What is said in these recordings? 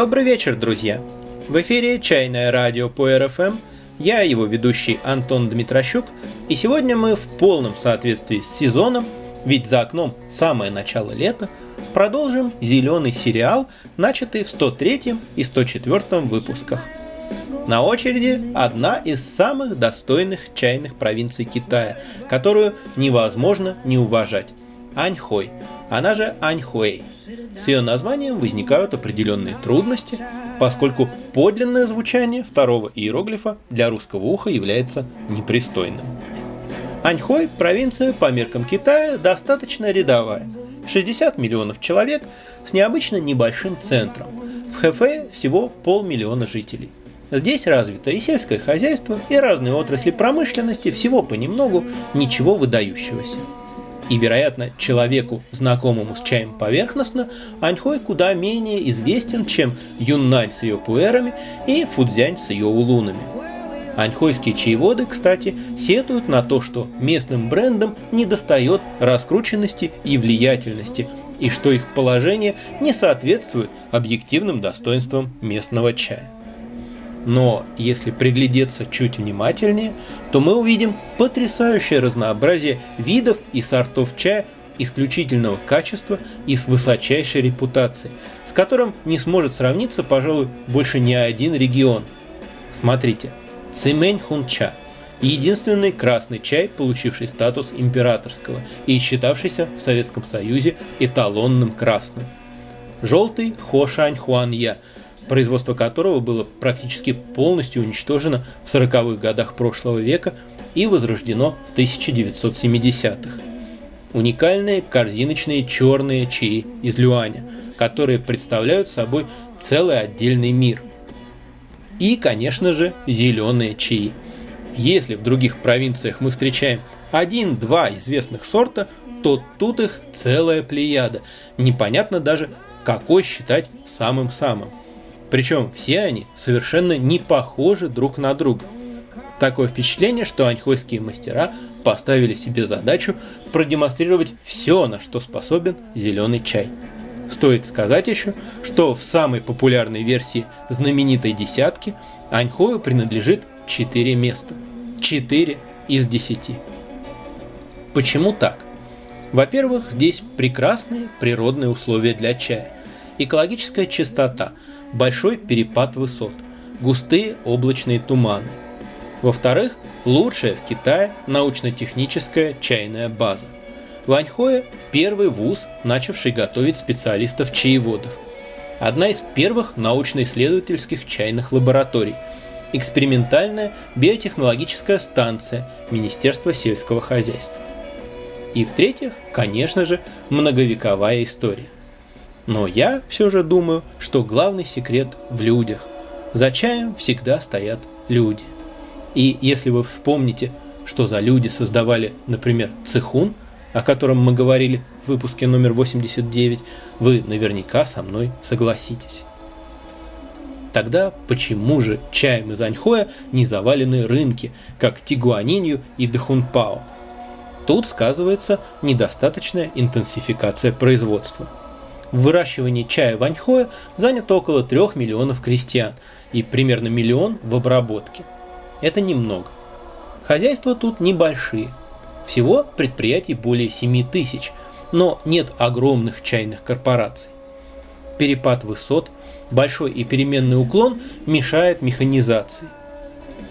Добрый вечер, друзья! В эфире «Чайное радио» по РФМ. Я его ведущий Антон Дмитрощук. И сегодня мы в полном соответствии с сезоном, ведь за окном самое начало лета, продолжим зеленый сериал, начатый в 103 и 104 выпусках. На очереди одна из самых достойных чайных провинций Китая, которую невозможно не уважать – Аньхой, она же Аньхуэй – с ее названием возникают определенные трудности, поскольку подлинное звучание второго иероглифа для русского уха является непристойным. Аньхой – провинция по меркам Китая достаточно рядовая. 60 миллионов человек с необычно небольшим центром. В Хэфэ всего полмиллиона жителей. Здесь развито и сельское хозяйство, и разные отрасли промышленности, всего понемногу, ничего выдающегося. И, вероятно, человеку, знакомому с чаем поверхностно, Аньхой куда менее известен, чем Юннань с ее пуэрами и Фудзянь с ее улунами. Аньхойские чаеводы, кстати, сетуют на то, что местным брендам недостает раскрученности и влиятельности, и что их положение не соответствует объективным достоинствам местного чая. Но если приглядеться чуть внимательнее, то мы увидим потрясающее разнообразие видов и сортов чая исключительного качества и с высочайшей репутацией, с которым не сможет сравниться, пожалуй, больше ни один регион. Смотрите, Цимэнь Хунча – единственный красный чай, получивший статус императорского и считавшийся в Советском Союзе эталонным красным. Желтый Хошань Хуанья – производство которого было практически полностью уничтожено в 40-х годах прошлого века и возрождено в 1970-х. Уникальные корзиночные черные чаи из люаня, которые представляют собой целый отдельный мир. И, конечно же, зеленые чаи. Если в других провинциях мы встречаем один-два известных сорта, то тут их целая плеяда. Непонятно даже, какой считать самым-самым. Причем все они совершенно не похожи друг на друга. Такое впечатление, что аньхойские мастера поставили себе задачу продемонстрировать все, на что способен зеленый чай. Стоит сказать еще, что в самой популярной версии знаменитой десятки Аньхою принадлежит 4 места. 4 из 10. Почему так? Во-первых, здесь прекрасные природные условия для чая. Экологическая чистота – большой перепад высот, густые облачные туманы. Во-вторых, лучшая в Китае научно-техническая чайная база. Ваньхоя – первый вуз, начавший готовить специалистов-чаеводов. Одна из первых научно-исследовательских чайных лабораторий. Экспериментальная биотехнологическая станция Министерства сельского хозяйства. И в-третьих, конечно же, многовековая история. Но я все же думаю, что главный секрет в людях. За чаем всегда стоят люди. И если вы вспомните, что за люди создавали, например, цехун, о котором мы говорили в выпуске номер 89, вы наверняка со мной согласитесь. Тогда почему же чаем из Аньхоя не завалены рынки, как Тигуанинью и Дахунпао? Тут сказывается недостаточная интенсификация производства – в выращивании чая в Аньхое занято около 3 миллионов крестьян и примерно миллион в обработке. Это немного. Хозяйства тут небольшие. Всего предприятий более 7 тысяч, но нет огромных чайных корпораций. Перепад высот, большой и переменный уклон мешает механизации.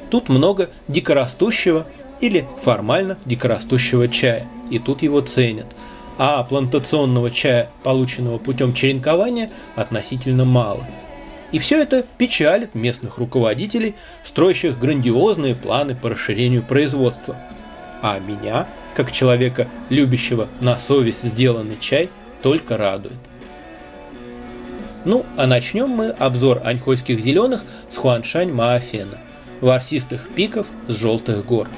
Тут много дикорастущего или формально дикорастущего чая, и тут его ценят – а плантационного чая, полученного путем черенкования, относительно мало. И все это печалит местных руководителей, строящих грандиозные планы по расширению производства. А меня, как человека, любящего на совесть сделанный чай, только радует. Ну, а начнем мы обзор аньхойских зеленых с Хуаншань Маафена, ворсистых пиков с желтых гор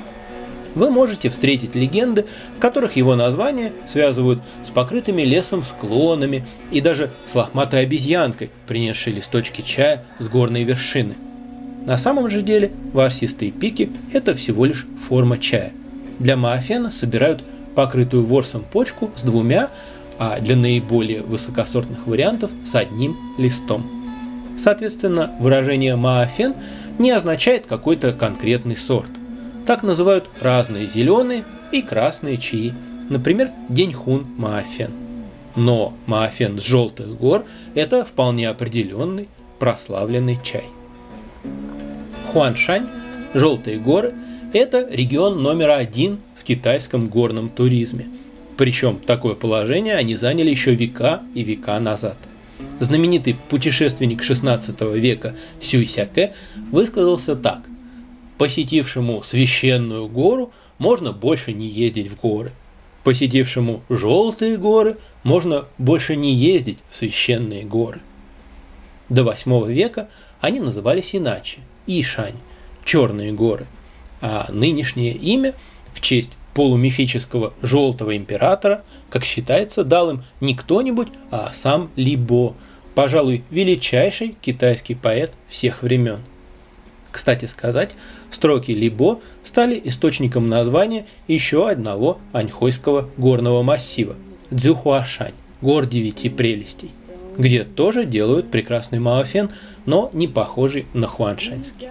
вы можете встретить легенды, в которых его название связывают с покрытыми лесом склонами и даже с лохматой обезьянкой, принесшей листочки чая с горной вершины. На самом же деле ворсистые пики – это всего лишь форма чая. Для маофена собирают покрытую ворсом почку с двумя, а для наиболее высокосортных вариантов с одним листом. Соответственно, выражение «маафен» не означает какой-то конкретный сорт. Так называют разные зеленые и красные чаи, например, деньхун маафен. Но маафен с желтых гор – это вполне определенный прославленный чай. Хуаншань, желтые горы – это регион номер один в китайском горном туризме. Причем такое положение они заняли еще века и века назад. Знаменитый путешественник XVI века Сюй Сяке высказался так. Посетившему священную гору можно больше не ездить в горы. Посетившему желтые горы можно больше не ездить в священные горы. До VIII века они назывались иначе – Ишань – Черные горы, а нынешнее имя в честь полумифического желтого императора, как считается, дал им не кто-нибудь, а сам Либо, пожалуй, величайший китайский поэт всех времен. Кстати сказать, строки Либо стали источником названия еще одного аньхойского горного массива – Дзюхуашань, гор девяти прелестей, где тоже делают прекрасный маофен, но не похожий на хуаншаньский.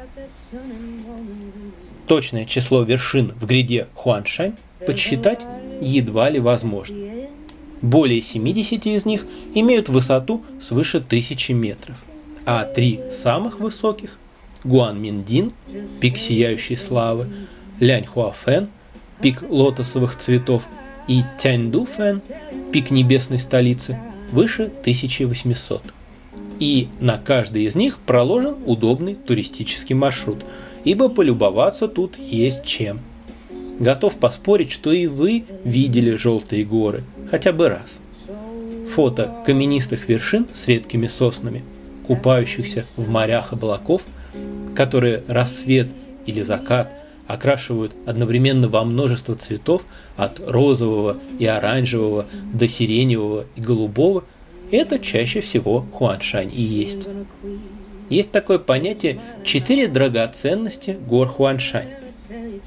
Точное число вершин в гряде Хуаншань подсчитать едва ли возможно. Более 70 из них имеют высоту свыше 1000 метров, а три самых высоких – Гуанминдин, пик сияющей славы, Ляньхуафэн, пик лотосовых цветов и Тяньдуфэн, пик небесной столицы, выше 1800. И на каждый из них проложен удобный туристический маршрут, ибо полюбоваться тут есть чем. Готов поспорить, что и вы видели желтые горы, хотя бы раз. Фото каменистых вершин с редкими соснами, купающихся в морях облаков, которые рассвет или закат окрашивают одновременно во множество цветов от розового и оранжевого до сиреневого и голубого, это чаще всего Хуаншань и есть. Есть такое понятие «четыре драгоценности гор Хуаншань»,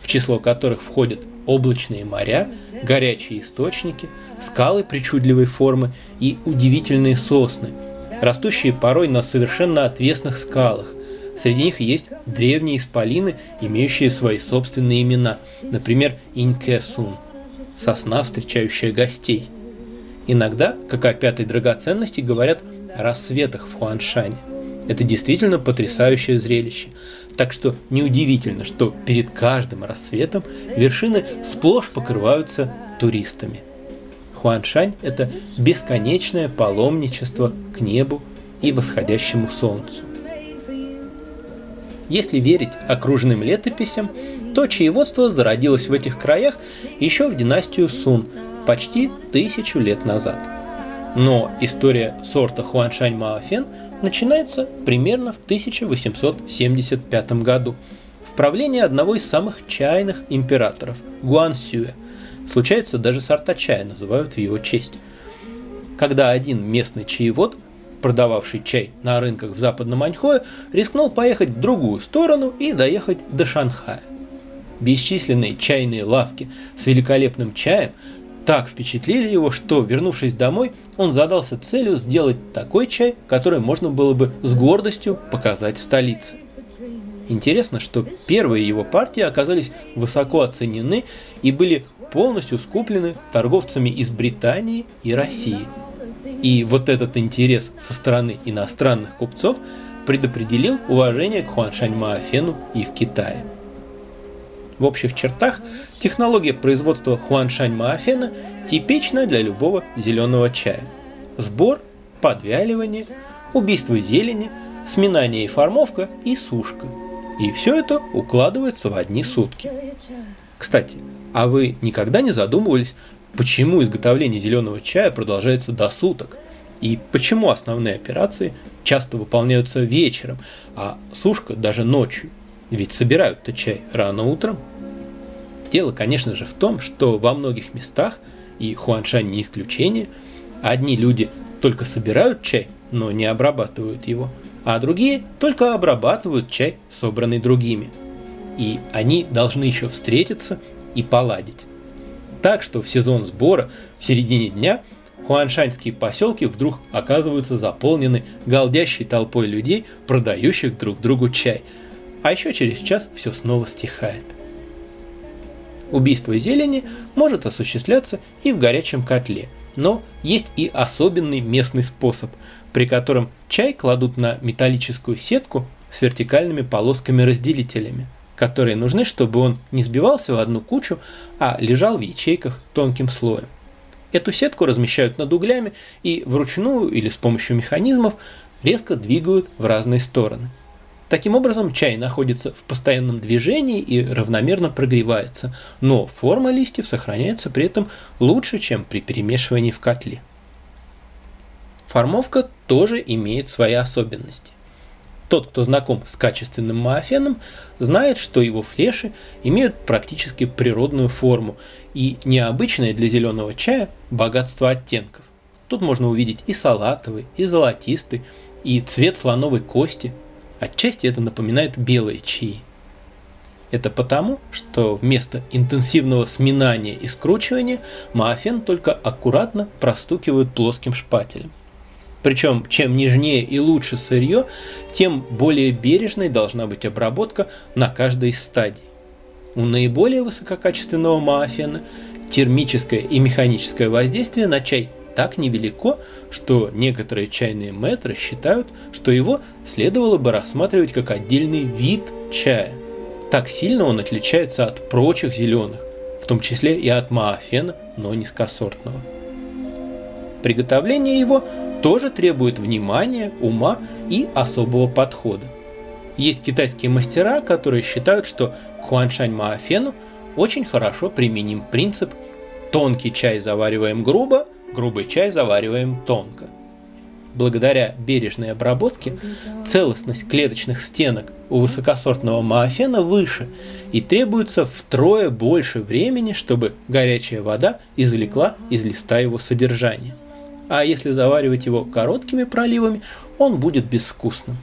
в число которых входят облачные моря, горячие источники, скалы причудливой формы и удивительные сосны, растущие порой на совершенно отвесных скалах. Среди них есть древние исполины, имеющие свои собственные имена, например, Инкесун – сосна, встречающая гостей. Иногда, как о пятой драгоценности, говорят о рассветах в Хуаншане – это действительно потрясающее зрелище. Так что неудивительно, что перед каждым рассветом вершины сплошь покрываются туристами. Хуаншань – это бесконечное паломничество к небу и восходящему солнцу. Если верить окружным летописям, то чаеводство зародилось в этих краях еще в династию Сун почти тысячу лет назад. Но история сорта Хуаншань Маофен начинается примерно в 1875 году в правлении одного из самых чайных императоров – Гуансюэ. Случается, даже сорта чая называют в его честь. Когда один местный чаевод, продававший чай на рынках в западном Аньхое, рискнул поехать в другую сторону и доехать до Шанхая. Бесчисленные чайные лавки с великолепным чаем так впечатлили его, что, вернувшись домой, он задался целью сделать такой чай, который можно было бы с гордостью показать в столице. Интересно, что первые его партии оказались высоко оценены и были полностью скуплены торговцами из Британии и России. И вот этот интерес со стороны иностранных купцов предопределил уважение к Хуаншань Маофену и в Китае. В общих чертах технология производства хуаншань маофена типична для любого зеленого чая. Сбор, подвяливание, убийство зелени, сминание и формовка и сушка. И все это укладывается в одни сутки. Кстати, а вы никогда не задумывались, почему изготовление зеленого чая продолжается до суток? И почему основные операции часто выполняются вечером, а сушка даже ночью? Ведь собирают-то чай рано утром. Дело, конечно же, в том, что во многих местах, и Хуаншань не исключение, одни люди только собирают чай, но не обрабатывают его, а другие только обрабатывают чай, собранный другими. И они должны еще встретиться и поладить. Так что в сезон сбора в середине дня хуаншаньские поселки вдруг оказываются заполнены галдящей толпой людей, продающих друг другу чай. А еще через час все снова стихает. Убийство зелени может осуществляться и в горячем котле, но есть и особенный местный способ, при котором чай кладут на металлическую сетку с вертикальными полосками-разделителями, которые нужны, чтобы он не сбивался в одну кучу, а лежал в ячейках тонким слоем. Эту сетку размещают над углями и вручную или с помощью механизмов резко двигают в разные стороны. Таким образом, чай находится в постоянном движении и равномерно прогревается, но форма листьев сохраняется при этом лучше, чем при перемешивании в котле. Формовка тоже имеет свои особенности. Тот, кто знаком с качественным маофеном, знает, что его флеши имеют практически природную форму и необычное для зеленого чая богатство оттенков. Тут можно увидеть и салатовый, и золотистый, и цвет слоновой кости. Отчасти это напоминает белые чаи. Это потому, что вместо интенсивного сминания и скручивания маофен только аккуратно простукивают плоским шпателем. Причем, чем нежнее и лучше сырье, тем более бережной должна быть обработка на каждой из стадий. У наиболее высококачественного маофена термическое и механическое воздействие на чай так невелико, что некоторые чайные метры считают, что его следовало бы рассматривать как отдельный вид чая. Так сильно он отличается от прочих зеленых, в том числе и от маофена, но низкосортного. Приготовление его тоже требует внимания, ума и особого подхода. Есть китайские мастера, которые считают, что к хуаншань маофену очень хорошо применим принцип «тонкий чай завариваем грубо, грубый чай завариваем тонко». Благодаря бережной обработке целостность клеточных стенок у высокосортного маофена выше и требуется втрое больше времени, чтобы горячая вода извлекла из листа его содержание а если заваривать его короткими проливами, он будет безвкусным.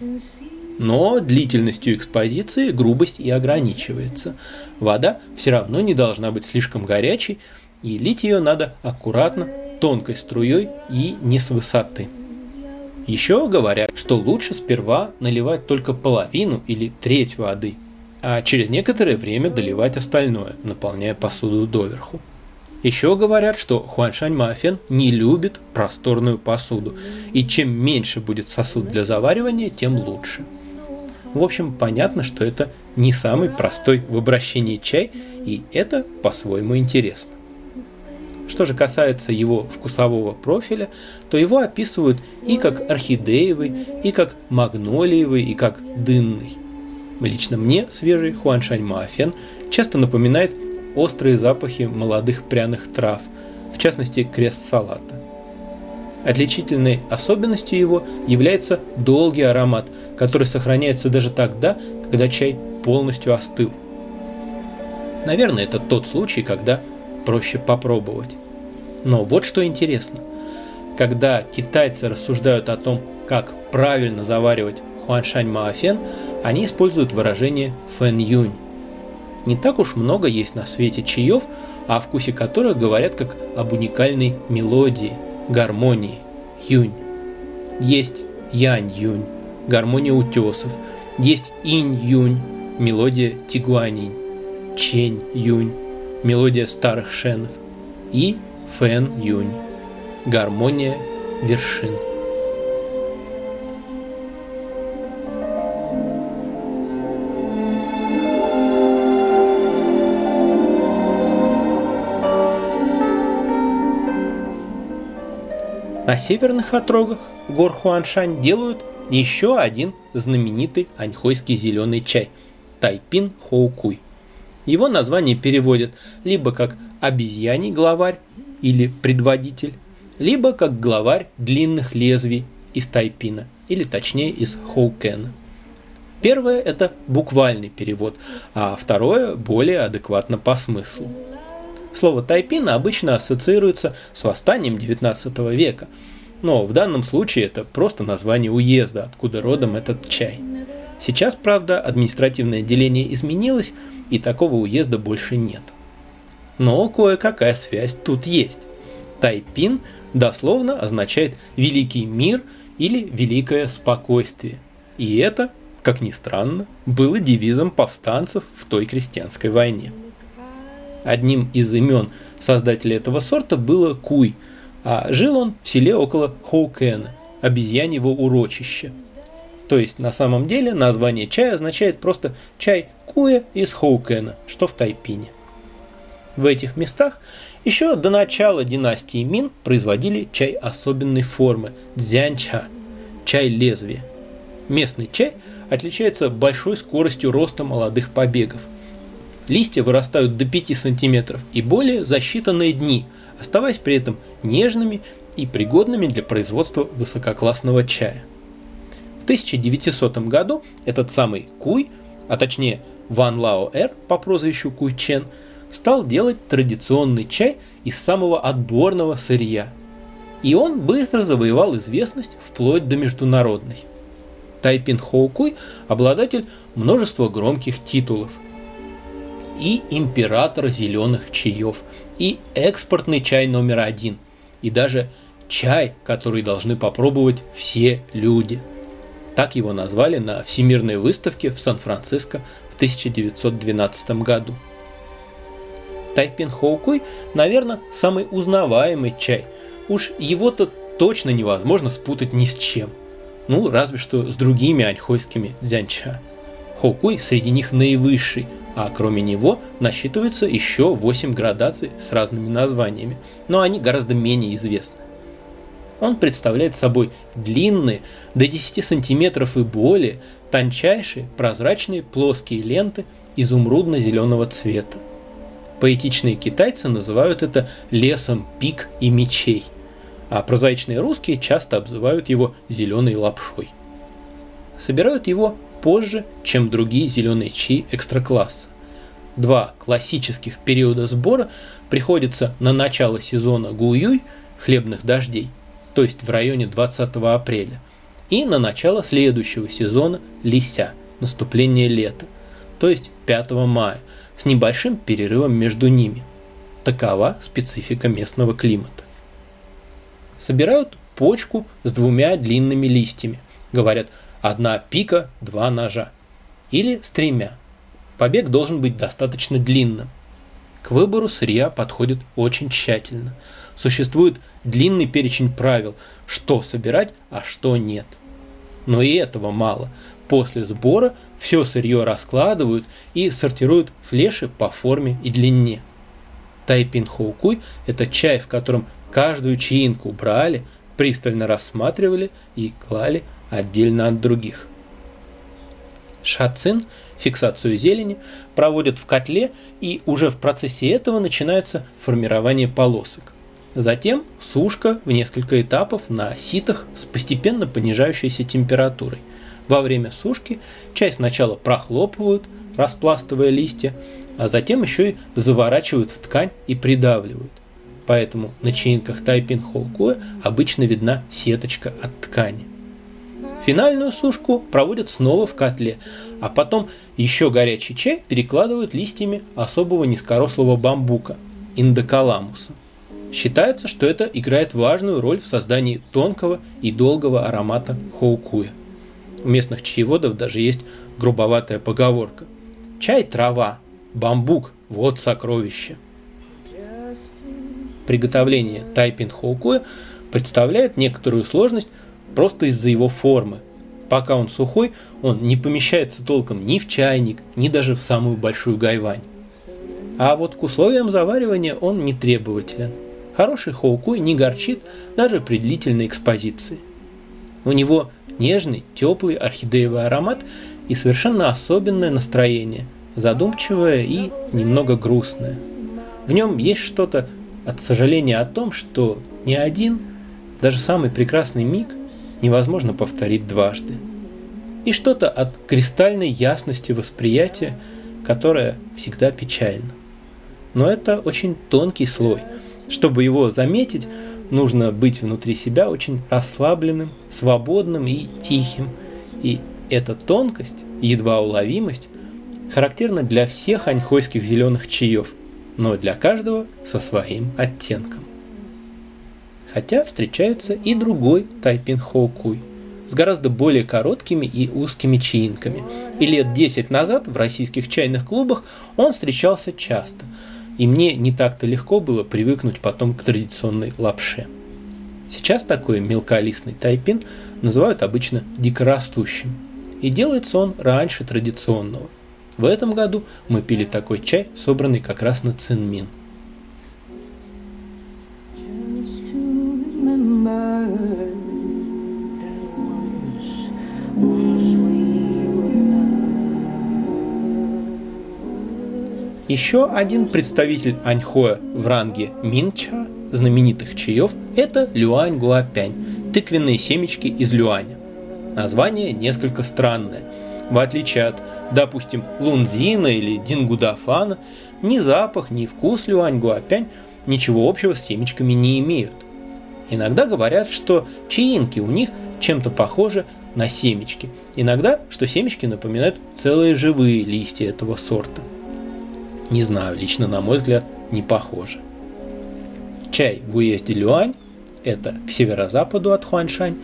Но длительностью экспозиции грубость и ограничивается. Вода все равно не должна быть слишком горячей, и лить ее надо аккуратно, тонкой струей и не с высоты. Еще говорят, что лучше сперва наливать только половину или треть воды, а через некоторое время доливать остальное, наполняя посуду доверху. Еще говорят, что Хуаншань Мафен не любит просторную посуду, и чем меньше будет сосуд для заваривания, тем лучше. В общем, понятно, что это не самый простой в обращении чай, и это по-своему интересно. Что же касается его вкусового профиля, то его описывают и как орхидеевый, и как магнолиевый, и как дынный. Лично мне свежий Хуаншань Мафен часто напоминает острые запахи молодых пряных трав, в частности крест салата. Отличительной особенностью его является долгий аромат, который сохраняется даже тогда, когда чай полностью остыл. Наверное, это тот случай, когда проще попробовать. Но вот что интересно. Когда китайцы рассуждают о том, как правильно заваривать хуаншань маофен, они используют выражение фэн юнь не так уж много есть на свете чаев, о вкусе которых говорят как об уникальной мелодии, гармонии, юнь. Есть янь-юнь, гармония утесов, есть инь-юнь, мелодия тигуанинь, чень-юнь, мелодия старых шенов и фэн-юнь, гармония вершин. На северных отрогах гор Хуаншань делают еще один знаменитый аньхойский зеленый чай – тайпин хоукуй. Его название переводят либо как обезьяний главарь или предводитель, либо как главарь длинных лезвий из тайпина, или точнее из хоукена. Первое – это буквальный перевод, а второе – более адекватно по смыслу. Слово «тайпин» обычно ассоциируется с восстанием XIX века, но в данном случае это просто название уезда, откуда родом этот чай. Сейчас, правда, административное деление изменилось, и такого уезда больше нет. Но кое-какая связь тут есть. Тайпин дословно означает «великий мир» или «великое спокойствие». И это, как ни странно, было девизом повстанцев в той крестьянской войне. Одним из имен создателя этого сорта было Куй, а жил он в селе около Хоукена, обезьяньего урочища. То есть на самом деле название чая означает просто чай Куя из Хоукена, что в Тайпине. В этих местах еще до начала династии Мин производили чай особенной формы – дзянча – чай лезвия. Местный чай отличается большой скоростью роста молодых побегов. Листья вырастают до 5 см и более за считанные дни, оставаясь при этом нежными и пригодными для производства высококлассного чая. В 1900 году этот самый Куй, а точнее Ван Лао Эр по прозвищу Куй Чен, стал делать традиционный чай из самого отборного сырья. И он быстро завоевал известность вплоть до международной. Тайпин Хоукуй – обладатель множества громких титулов. И император зеленых чаев, и экспортный чай номер один, и даже чай, который должны попробовать все люди. Так его назвали на Всемирной выставке в Сан-Франциско в 1912 году. Тайпин Хоукуй, наверное, самый узнаваемый чай. Уж его-то точно невозможно спутать ни с чем. Ну, разве что с другими аньхойскими дзянча. Хоукуй среди них наивысший, а кроме него насчитывается еще 8 градаций с разными названиями, но они гораздо менее известны. Он представляет собой длинные, до 10 сантиметров и более, тончайшие, прозрачные плоские ленты изумрудно-зеленого цвета. Поэтичные китайцы называют это лесом пик и мечей, а прозаичные русские часто обзывают его зеленой лапшой. Собирают его позже, чем другие зеленые чаи экстракласса. Два классических периода сбора приходятся на начало сезона гуюй, хлебных дождей, то есть в районе 20 апреля, и на начало следующего сезона лися, наступление лета, то есть 5 мая, с небольшим перерывом между ними. Такова специфика местного климата. Собирают почку с двумя длинными листьями. Говорят, одна пика, два ножа. Или с тремя. Побег должен быть достаточно длинным. К выбору сырья подходит очень тщательно. Существует длинный перечень правил, что собирать, а что нет. Но и этого мало. После сбора все сырье раскладывают и сортируют флеши по форме и длине. Тайпин хоукуй – это чай, в котором каждую чаинку брали, пристально рассматривали и клали отдельно от других. Шацин, фиксацию зелени, проводят в котле и уже в процессе этого начинается формирование полосок. Затем сушка в несколько этапов на ситах с постепенно понижающейся температурой. Во время сушки чай сначала прохлопывают, распластывая листья, а затем еще и заворачивают в ткань и придавливают. Поэтому на чаинках Тайпин Холкуэ обычно видна сеточка от ткани. Финальную сушку проводят снова в котле, а потом еще горячий чай перекладывают листьями особого низкорослого бамбука – индокаламуса. Считается, что это играет важную роль в создании тонкого и долгого аромата хоукуя. У местных чаеводов даже есть грубоватая поговорка. Чай – трава, бамбук – вот сокровище. Приготовление тайпин хоукуя представляет некоторую сложность просто из-за его формы. Пока он сухой, он не помещается толком ни в чайник, ни даже в самую большую гайвань. А вот к условиям заваривания он не требователен. Хороший хоукуй не горчит даже при длительной экспозиции. У него нежный, теплый орхидеевый аромат и совершенно особенное настроение, задумчивое и немного грустное. В нем есть что-то от сожаления о том, что ни один, даже самый прекрасный миг невозможно повторить дважды. И что-то от кристальной ясности восприятия, которое всегда печально. Но это очень тонкий слой. Чтобы его заметить, нужно быть внутри себя очень расслабленным, свободным и тихим. И эта тонкость, едва уловимость, характерна для всех аньхойских зеленых чаев, но для каждого со своим оттенком. Хотя встречается и другой тайпин хоукуй с гораздо более короткими и узкими чаинками. И лет 10 назад в российских чайных клубах он встречался часто. И мне не так-то легко было привыкнуть потом к традиционной лапше. Сейчас такой мелколистный тайпин называют обычно дикорастущим. И делается он раньше традиционного. В этом году мы пили такой чай, собранный как раз на цинмин – Еще один представитель Аньхоя в ранге Минча, знаменитых чаев, это Люань Гуапянь, тыквенные семечки из Люаня. Название несколько странное. В отличие от, допустим, лунзина или дингудафана, ни запах, ни вкус Люань Гуапянь ничего общего с семечками не имеют. Иногда говорят, что чаинки у них чем-то похожи на семечки. Иногда, что семечки напоминают целые живые листья этого сорта – не знаю, лично на мой взгляд, не похоже. Чай в уезде Люань, это к северо-западу от Хуаншань,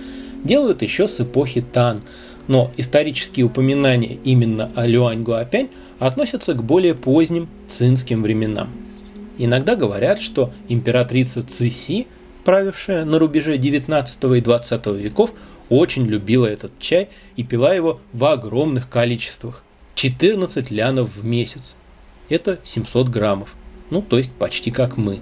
делают еще с эпохи Тан, но исторические упоминания именно о Люань Гуапянь относятся к более поздним цинским временам. Иногда говорят, что императрица Циси, правившая на рубеже 19 и 20 веков, очень любила этот чай и пила его в огромных количествах – 14 лянов в месяц это 700 граммов, ну то есть почти как мы.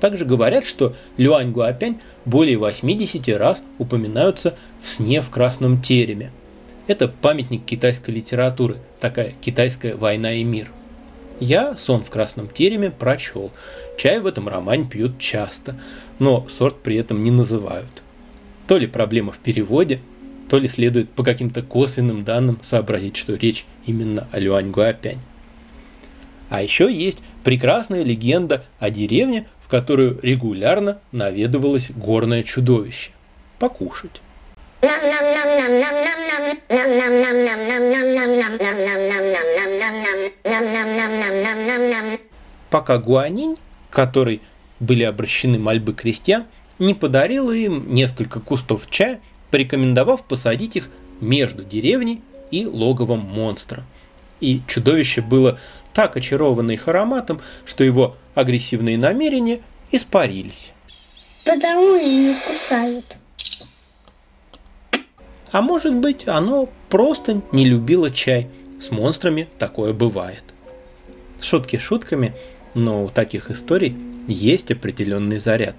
Также говорят, что Люань Гуапянь более 80 раз упоминаются в сне в красном тереме. Это памятник китайской литературы, такая китайская война и мир. Я «Сон в красном тереме» прочел. Чай в этом романе пьют часто, но сорт при этом не называют. То ли проблема в переводе, то ли следует по каким-то косвенным данным сообразить, что речь именно о Люань Гуапянь. А еще есть прекрасная легенда о деревне, в которую регулярно наведывалось горное чудовище. Покушать. Пока Гуанинь, которой были обращены мольбы крестьян, не подарила им несколько кустов чая, порекомендовав посадить их между деревней и логовом монстра. И чудовище было так очаровано их ароматом, что его агрессивные намерения испарились. Потому и не кусают. А может быть, оно просто не любило чай. С монстрами такое бывает. Шутки шутками, но у таких историй есть определенный заряд.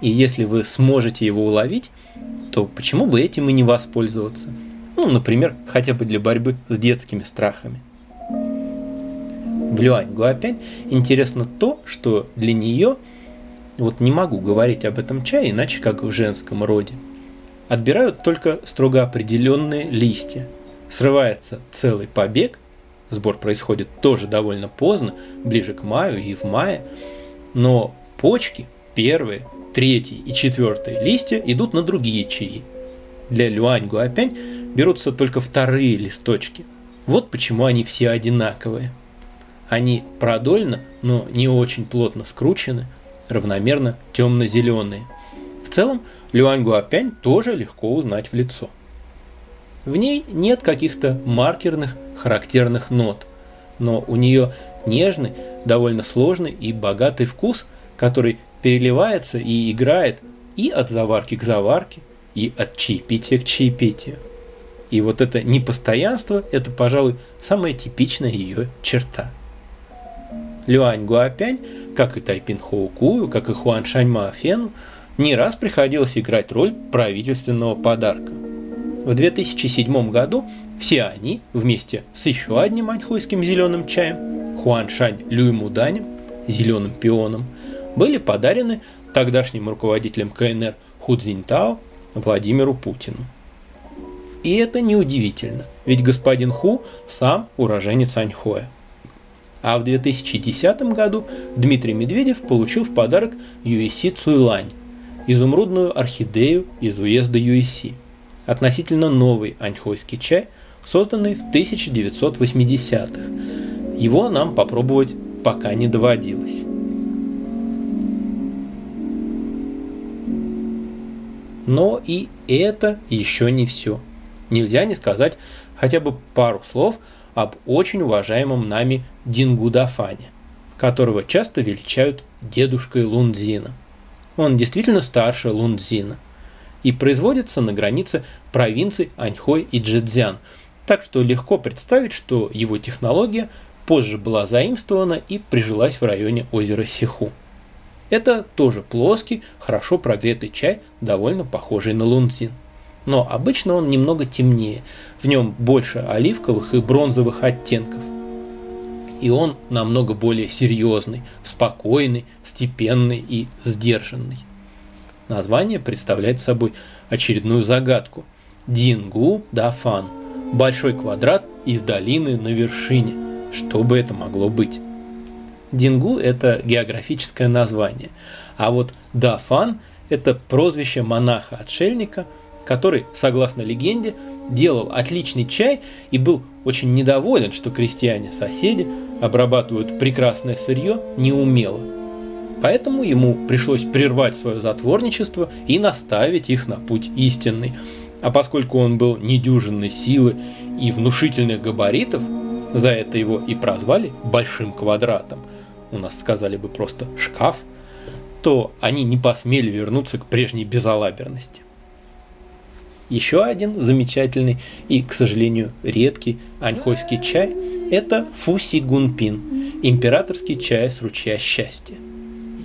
И если вы сможете его уловить, то почему бы этим и не воспользоваться? Ну, например, хотя бы для борьбы с детскими страхами. В Люань Гуапянь интересно то, что для нее, вот не могу говорить об этом чае, иначе как в женском роде, отбирают только строго определенные листья. Срывается целый побег, сбор происходит тоже довольно поздно, ближе к маю и в мае, но почки, первые, третий и четвертые листья идут на другие чаи. Для Люань Гуапянь берутся только вторые листочки. Вот почему они все одинаковые. Они продольно, но не очень плотно скручены, равномерно темно-зеленые. В целом, Люань Гуапянь тоже легко узнать в лицо. В ней нет каких-то маркерных характерных нот, но у нее нежный, довольно сложный и богатый вкус, который переливается и играет и от заварки к заварке, и от чаепития к чаепитию. И вот это непостоянство – это, пожалуй, самая типичная ее черта – Люань Гуапянь, как и Тайпин Хоукую, как и Хуан Шань Маофену, не раз приходилось играть роль правительственного подарка. В 2007 году все они, вместе с еще одним аньхойским зеленым чаем, Хуан Шань Люймуданем, зеленым пионом, были подарены тогдашним руководителем КНР Ху Цзиньтао Владимиру Путину. И это неудивительно, ведь господин Ху сам уроженец Аньхоя – а в 2010 году Дмитрий Медведев получил в подарок USC Цуйлань, изумрудную орхидею из уезда USC, относительно новый аньхойский чай, созданный в 1980-х. Его нам попробовать пока не доводилось. Но и это еще не все. Нельзя не сказать хотя бы пару слов об очень уважаемом нами Дингудафане, которого часто величают дедушкой Лундзина. Он действительно старше Лундзина и производится на границе провинций Аньхой и Джэцзян, так что легко представить, что его технология позже была заимствована и прижилась в районе озера Сиху. Это тоже плоский, хорошо прогретый чай, довольно похожий на лунцин. Но обычно он немного темнее, в нем больше оливковых и бронзовых оттенков. И он намного более серьезный, спокойный, степенный и сдержанный. Название представляет собой очередную загадку. Дингу Дафан. Большой квадрат из долины на вершине. Что бы это могло быть? Дингу – это географическое название, а вот Дафан – это прозвище монаха-отшельника, который, согласно легенде, делал отличный чай и был очень недоволен, что крестьяне-соседи обрабатывают прекрасное сырье неумело. Поэтому ему пришлось прервать свое затворничество и наставить их на путь истинный. А поскольку он был недюжинной силы и внушительных габаритов, за это его и прозвали «большим квадратом», у нас сказали бы просто «шкаф», то они не посмели вернуться к прежней безалаберности. Еще один замечательный и, к сожалению, редкий аньхойский чай – это фуси гунпин – императорский чай с ручья счастья.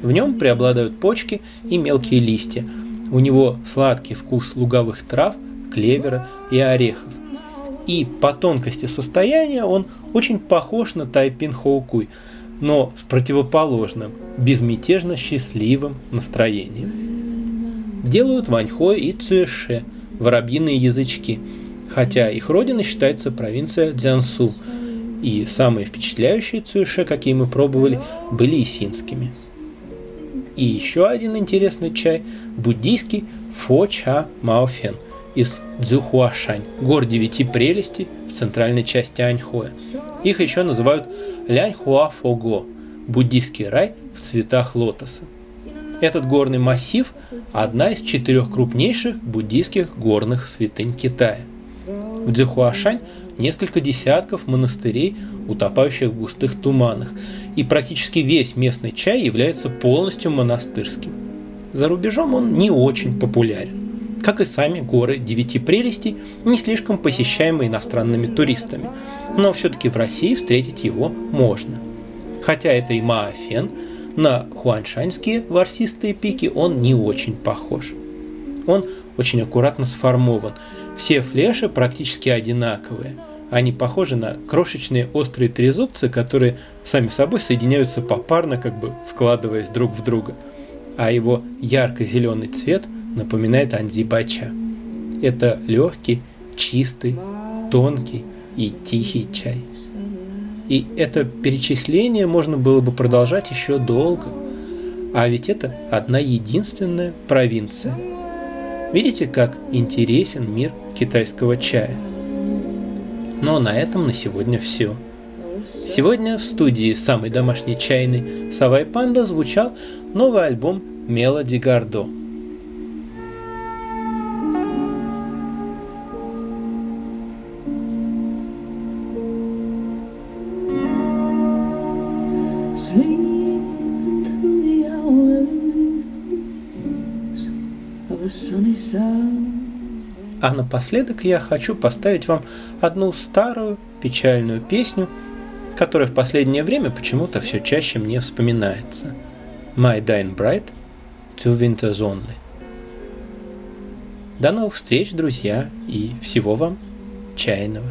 В нем преобладают почки и мелкие листья. У него сладкий вкус луговых трав, клевера и орехов. И по тонкости состояния он очень похож на тайпин хоукуй – но с противоположным, безмятежно счастливым настроением. Делают ваньхой и цюэше, воробьиные язычки, хотя их родиной считается провинция Дзянсу, и самые впечатляющие цюэше, какие мы пробовали, были исинскими. И еще один интересный чай – буддийский фо ча маофен из Цзюхуашань, гор девяти прелестей в центральной части Аньхоя. Их еще называют Лянь Хуа Фого – буддийский рай в цветах лотоса. Этот горный массив – одна из четырех крупнейших буддийских горных святынь Китая. В Дзюхуашань несколько десятков монастырей, утопающих в густых туманах, и практически весь местный чай является полностью монастырским. За рубежом он не очень популярен как и сами горы Девяти Прелестей, не слишком посещаемые иностранными туристами, но все-таки в России встретить его можно. Хотя это и Маафен, на хуаншаньские ворсистые пики он не очень похож. Он очень аккуратно сформован, все флеши практически одинаковые. Они похожи на крошечные острые трезубцы, которые сами собой соединяются попарно, как бы вкладываясь друг в друга. А его ярко-зеленый цвет – напоминает Анзибача. Это легкий, чистый, тонкий и тихий чай. И это перечисление можно было бы продолжать еще долго. А ведь это одна единственная провинция. Видите, как интересен мир китайского чая? Но на этом на сегодня все. Сегодня в студии самой домашней чайной Савай Панда звучал новый альбом Мелоди Гардо. А напоследок я хочу поставить вам одну старую печальную песню, которая в последнее время почему-то все чаще мне вспоминается. My Dying Bright to Winters Only. До новых встреч, друзья, и всего вам чайного.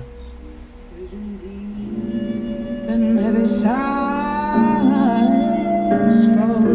all the things alive